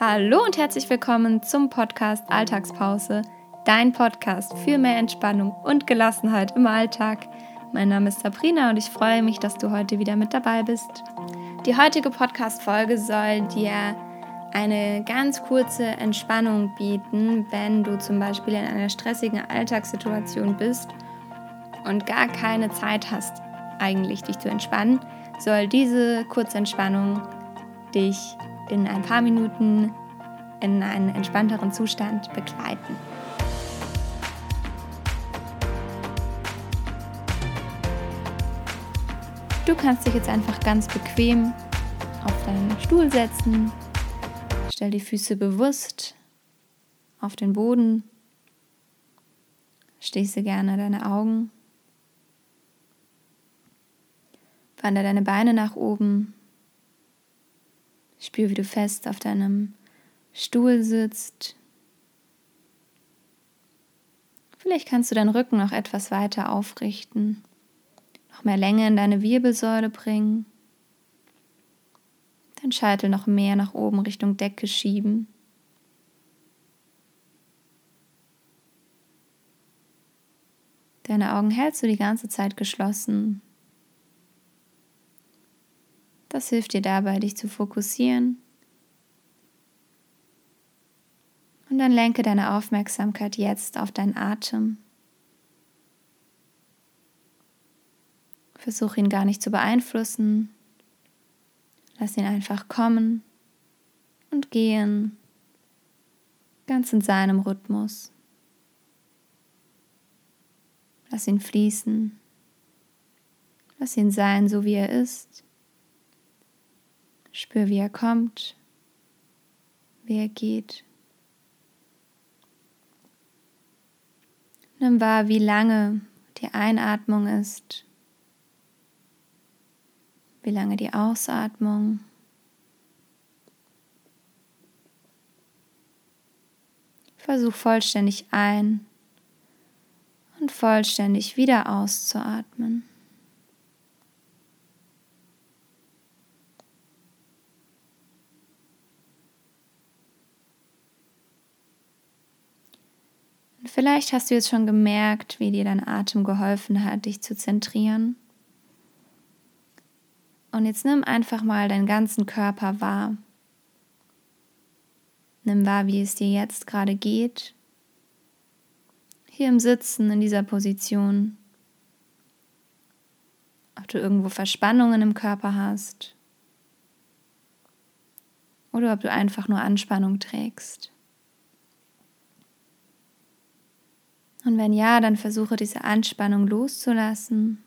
Hallo und herzlich willkommen zum Podcast Alltagspause, dein Podcast für mehr Entspannung und Gelassenheit im Alltag. Mein Name ist Sabrina und ich freue mich, dass du heute wieder mit dabei bist. Die heutige Podcast-Folge soll dir eine ganz kurze Entspannung bieten, wenn du zum Beispiel in einer stressigen Alltagssituation bist und gar keine Zeit hast, eigentlich dich zu entspannen, soll diese Kurzentspannung dich in ein paar Minuten in einen entspannteren Zustand begleiten. Du kannst dich jetzt einfach ganz bequem auf deinen Stuhl setzen. Stell die Füße bewusst auf den Boden. Schließe gerne deine Augen. Wandere deine Beine nach oben Spür, wie du fest auf deinem Stuhl sitzt. Vielleicht kannst du deinen Rücken noch etwas weiter aufrichten, noch mehr Länge in deine Wirbelsäule bringen, dein Scheitel noch mehr nach oben Richtung Decke schieben. Deine Augen hältst du die ganze Zeit geschlossen. Das hilft dir dabei, dich zu fokussieren. Und dann lenke deine Aufmerksamkeit jetzt auf deinen Atem. Versuch ihn gar nicht zu beeinflussen. Lass ihn einfach kommen und gehen, ganz in seinem Rhythmus. Lass ihn fließen. Lass ihn sein, so wie er ist. Spür, wie er kommt, wie er geht. Nimm wahr, wie lange die Einatmung ist, wie lange die Ausatmung. Versuch vollständig ein und vollständig wieder auszuatmen. Und vielleicht hast du jetzt schon gemerkt, wie dir dein Atem geholfen hat, dich zu zentrieren. Und jetzt nimm einfach mal deinen ganzen Körper wahr. Nimm wahr, wie es dir jetzt gerade geht. Hier im Sitzen, in dieser Position. Ob du irgendwo Verspannungen im Körper hast. Oder ob du einfach nur Anspannung trägst. Und wenn ja, dann versuche diese Anspannung loszulassen.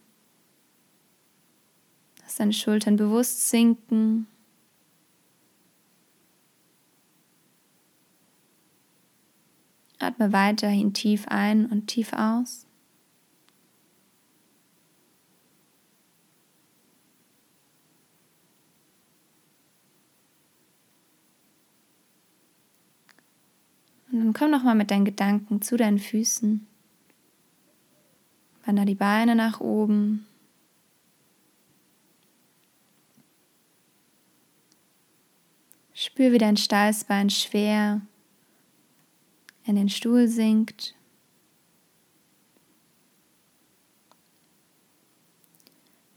Lass deine Schultern bewusst sinken. Atme weiterhin tief ein und tief aus. Und dann komm nochmal mit deinen Gedanken zu deinen Füßen. Wander die Beine nach oben. Spür, wie dein Steißbein schwer in den Stuhl sinkt.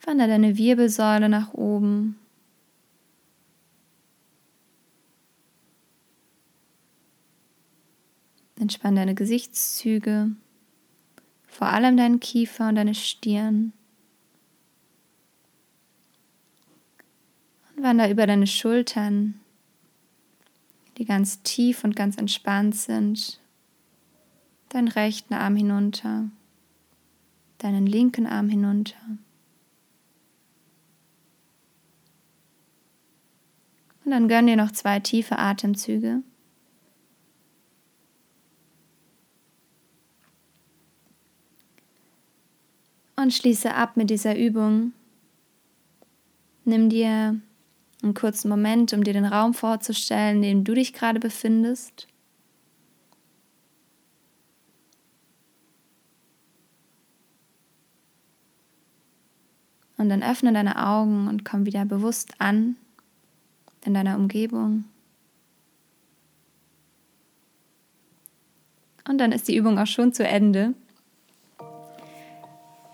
Wander deine Wirbelsäule nach oben. Entspann deine Gesichtszüge, vor allem deinen Kiefer und deine Stirn. Und wander über deine Schultern, die ganz tief und ganz entspannt sind, deinen rechten Arm hinunter, deinen linken Arm hinunter. Und dann gönn dir noch zwei tiefe Atemzüge. Und schließe ab mit dieser Übung. Nimm dir einen kurzen Moment, um dir den Raum vorzustellen, in dem du dich gerade befindest. Und dann öffne deine Augen und komm wieder bewusst an in deiner Umgebung. Und dann ist die Übung auch schon zu Ende.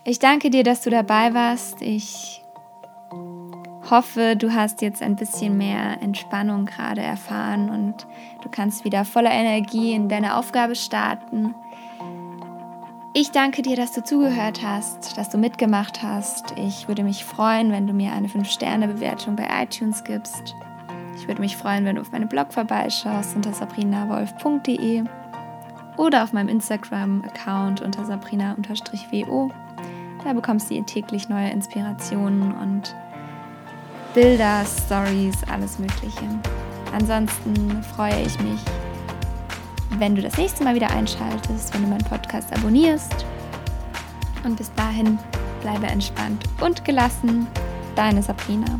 Ich danke dir, dass du dabei warst. Ich hoffe, du hast jetzt ein bisschen mehr Entspannung gerade erfahren und du kannst wieder voller Energie in deine Aufgabe starten. Ich danke dir, dass du zugehört hast, dass du mitgemacht hast. Ich würde mich freuen, wenn du mir eine 5-Sterne-Bewertung bei iTunes gibst. Ich würde mich freuen, wenn du auf meinem Blog vorbeischaust unter sabrinawolf.de oder auf meinem Instagram-Account unter sabrina-wo. Da bekommst du täglich neue Inspirationen und Bilder, Stories, alles Mögliche. Ansonsten freue ich mich, wenn du das nächste Mal wieder einschaltest, wenn du meinen Podcast abonnierst. Und bis dahin bleibe entspannt und gelassen. Deine Sabrina.